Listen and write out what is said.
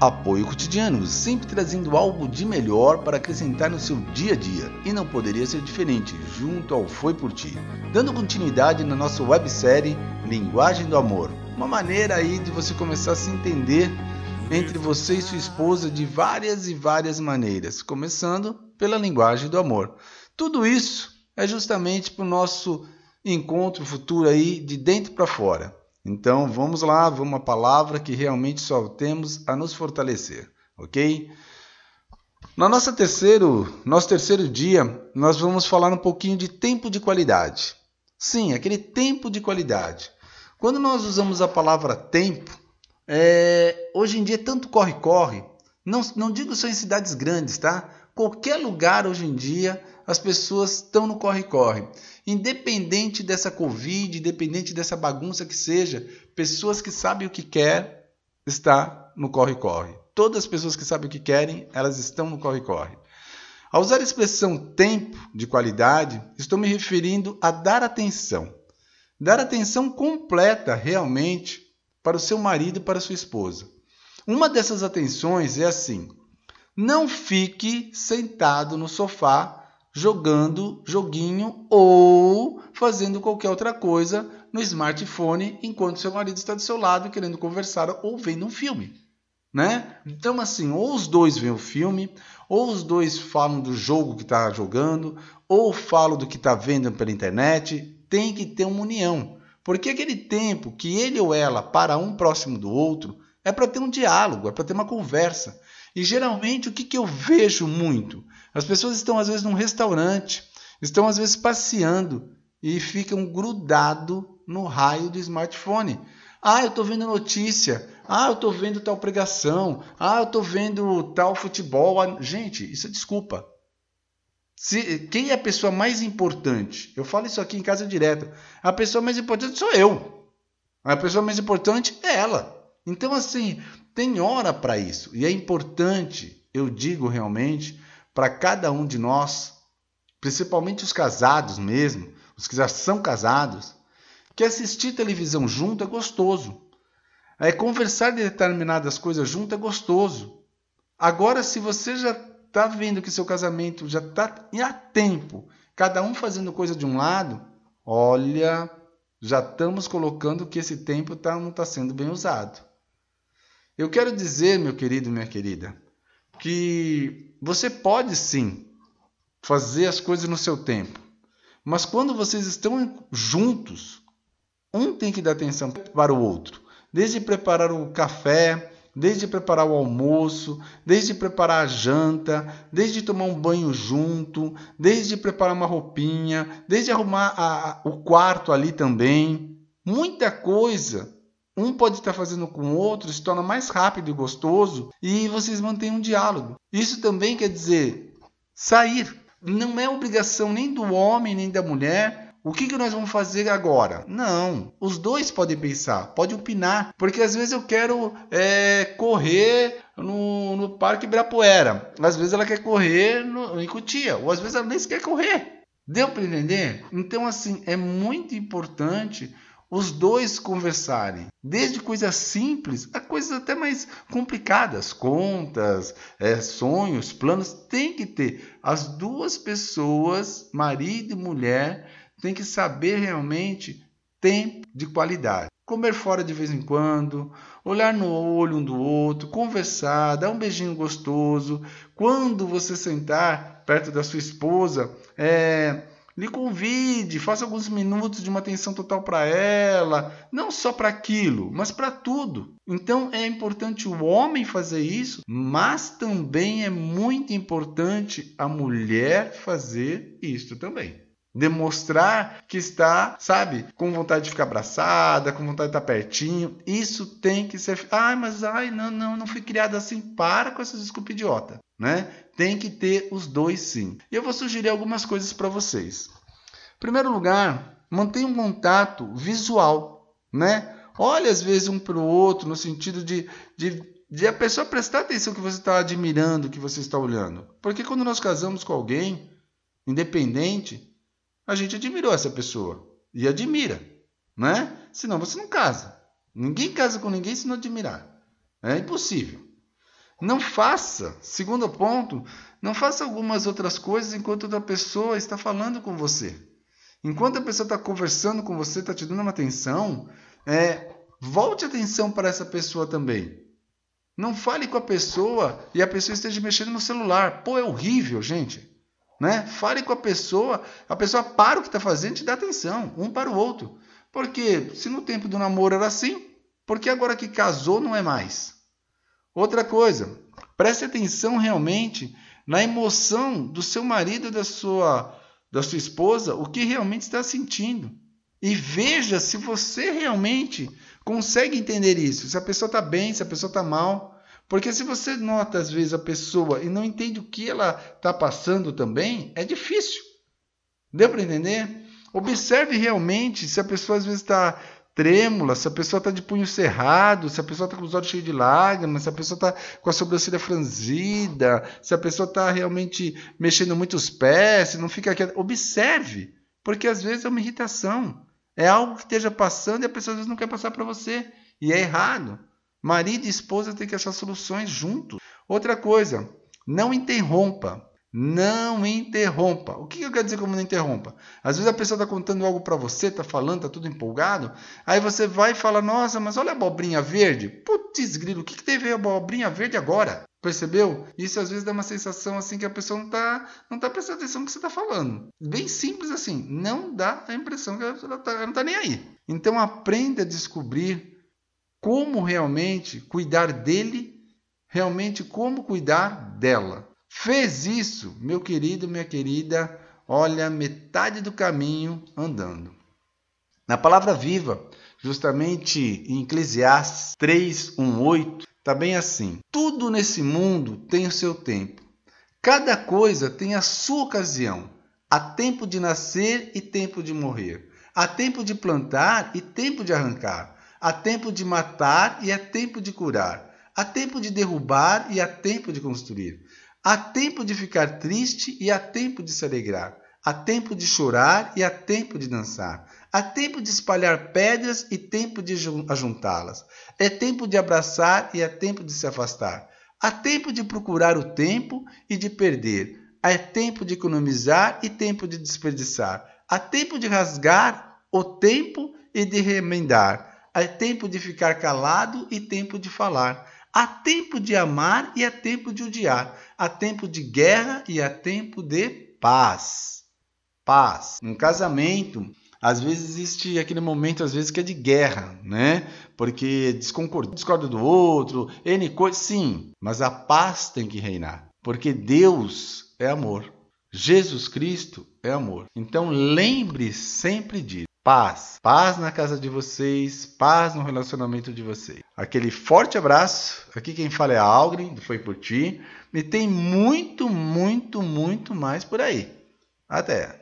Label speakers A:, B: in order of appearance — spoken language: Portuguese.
A: Apoio Cotidiano, sempre trazendo algo de melhor para acrescentar no seu dia a dia. E não poderia ser diferente, junto ao Foi Por Ti. Dando continuidade na nossa websérie Linguagem do Amor. Uma maneira aí de você começar a se entender entre você e sua esposa de várias e várias maneiras, começando pela linguagem do amor. Tudo isso é justamente para o nosso encontro futuro aí de dentro para fora. Então vamos lá, uma palavra que realmente só temos a nos fortalecer, ok? No nosso terceiro, nosso terceiro dia, nós vamos falar um pouquinho de tempo de qualidade. Sim, aquele tempo de qualidade. Quando nós usamos a palavra tempo, é, hoje em dia tanto corre-corre, não, não digo só em cidades grandes, tá? Qualquer lugar hoje em dia as pessoas estão no corre-corre. Independente dessa Covid, independente dessa bagunça que seja, pessoas que sabem o que quer está no corre-corre. Todas as pessoas que sabem o que querem, elas estão no corre-corre. Ao usar a expressão tempo de qualidade, estou me referindo a dar atenção. Dar atenção completa realmente para o seu marido e para a sua esposa. Uma dessas atenções é assim: não fique sentado no sofá jogando joguinho ou fazendo qualquer outra coisa no smartphone enquanto seu marido está do seu lado querendo conversar ou vendo um filme, né? Então assim, ou os dois veem o filme, ou os dois falam do jogo que está jogando, ou falam do que está vendo pela internet, tem que ter uma união. Porque aquele tempo que ele ou ela para um próximo do outro é para ter um diálogo, é para ter uma conversa. E geralmente o que, que eu vejo muito? As pessoas estão às vezes num restaurante, estão às vezes passeando e ficam grudado no raio do smartphone. Ah, eu estou vendo notícia. Ah, eu estou vendo tal pregação. Ah, eu estou vendo tal futebol. Ah, gente, isso é desculpa. Se, quem é a pessoa mais importante? Eu falo isso aqui em casa direto. A pessoa mais importante sou eu. A pessoa mais importante é ela. Então, assim, tem hora para isso. E é importante, eu digo realmente, para cada um de nós, principalmente os casados mesmo, os que já são casados, que assistir televisão junto é gostoso. É conversar de determinadas coisas junto é gostoso. Agora, se você já está vendo que seu casamento já está há tempo, cada um fazendo coisa de um lado, olha, já estamos colocando que esse tempo tá, não está sendo bem usado. Eu quero dizer, meu querido minha querida, que você pode sim fazer as coisas no seu tempo, mas quando vocês estão juntos, um tem que dar atenção para o outro, desde preparar o café, desde preparar o almoço, desde preparar a janta, desde tomar um banho junto, desde preparar uma roupinha, desde arrumar a, a, o quarto ali também. Muita coisa um pode estar fazendo com o outro, se torna mais rápido e gostoso e vocês mantêm um diálogo. Isso também quer dizer sair. Não é obrigação nem do homem nem da mulher o que, que nós vamos fazer agora? Não. Os dois podem pensar, pode opinar. Porque às vezes eu quero é, correr no, no Parque Ibirapuera. Às vezes ela quer correr no, em Cutia. Ou às vezes ela nem quer correr. Deu para entender? Então, assim, é muito importante os dois conversarem, desde coisas simples a coisas até mais complicadas, contas, é, sonhos, planos, tem que ter. As duas pessoas, marido e mulher, tem que saber realmente tempo de qualidade. Comer fora de vez em quando, olhar no olho um do outro, conversar, dar um beijinho gostoso. Quando você sentar perto da sua esposa, é, lhe convide, faça alguns minutos de uma atenção total para ela, não só para aquilo, mas para tudo. Então é importante o homem fazer isso, mas também é muito importante a mulher fazer isso também. Demonstrar que está, sabe, com vontade de ficar abraçada, com vontade de estar pertinho. Isso tem que ser. Ai, mas ai, não, não, não fui criada assim. Para com essas desculpas idiota, né? Tem que ter os dois sim. E eu vou sugerir algumas coisas para vocês. Em primeiro lugar, mantenha um contato visual, né? Olha às vezes um para o outro no sentido de, de, de a pessoa prestar atenção que você está admirando, que você está olhando. Porque quando nós casamos com alguém, independente, a gente admirou essa pessoa e admira, né? Senão você não casa. Ninguém casa com ninguém se não admirar. É impossível. Não faça. Segundo ponto, não faça algumas outras coisas enquanto outra pessoa está falando com você. Enquanto a pessoa está conversando com você, está te dando uma atenção, é, volte atenção para essa pessoa também. Não fale com a pessoa e a pessoa esteja mexendo no celular. Pô, é horrível, gente. Né? Fale com a pessoa, a pessoa para o que está fazendo e te dá atenção, um para o outro. Porque se no tempo do namoro era assim, porque agora que casou não é mais? Outra coisa, preste atenção realmente na emoção do seu marido da sua, da sua esposa, o que realmente está sentindo. E veja se você realmente consegue entender isso. Se a pessoa está bem, se a pessoa está mal. Porque se você nota às vezes a pessoa e não entende o que ela está passando também, é difícil. Deu para entender? Observe realmente se a pessoa às vezes está trêmula, se a pessoa está de punho cerrado, se a pessoa está com os olhos cheios de lágrimas, se a pessoa está com a sobrancelha franzida, se a pessoa está realmente mexendo muito os pés, se não fica quieta. Observe, porque às vezes é uma irritação. É algo que esteja passando e a pessoa às vezes não quer passar para você. E é errado. Marido e esposa têm que achar soluções juntos. Outra coisa, não interrompa. Não interrompa. O que eu quero dizer como não interrompa? Às vezes a pessoa está contando algo para você, está falando, está tudo empolgado. Aí você vai e fala: Nossa, mas olha a abobrinha verde. Putz, grilo, o que, que teve a abobrinha verde agora? Percebeu? Isso às vezes dá uma sensação assim que a pessoa não está não tá prestando atenção no que você está falando. Bem simples assim. Não dá a impressão que ela, tá, ela não está nem aí. Então aprenda a descobrir como realmente cuidar dele, realmente como cuidar dela. Fez isso, meu querido, minha querida, olha, metade do caminho andando. Na palavra viva, justamente em Eclesiastes 3, 1, 8, está bem assim: tudo nesse mundo tem o seu tempo, cada coisa tem a sua ocasião. Há tempo de nascer e tempo de morrer. Há tempo de plantar e tempo de arrancar. Há tempo de matar e há tempo de curar. Há tempo de derrubar e há tempo de construir. Há tempo de ficar triste e há tempo de se alegrar. Há tempo de chorar e há tempo de dançar. Há tempo de espalhar pedras e tempo de ajuntá-las. É tempo de abraçar e é tempo de se afastar. Há tempo de procurar o tempo e de perder. Há tempo de economizar e tempo de desperdiçar. Há tempo de rasgar o tempo e de remendar. Há tempo de ficar calado e tempo de falar. Há tempo de amar e há tempo de odiar. Há tempo de guerra e há tempo de paz. Paz. Um casamento, às vezes existe aquele momento, às vezes, que é de guerra, né? Porque discorda, do outro, N coisas, sim. Mas a paz tem que reinar. Porque Deus é amor. Jesus Cristo é amor. Então lembre sempre disso. Paz, paz na casa de vocês, paz no relacionamento de vocês. Aquele forte abraço. Aqui quem fala é a Algren, foi por ti. E tem muito, muito, muito mais por aí. Até.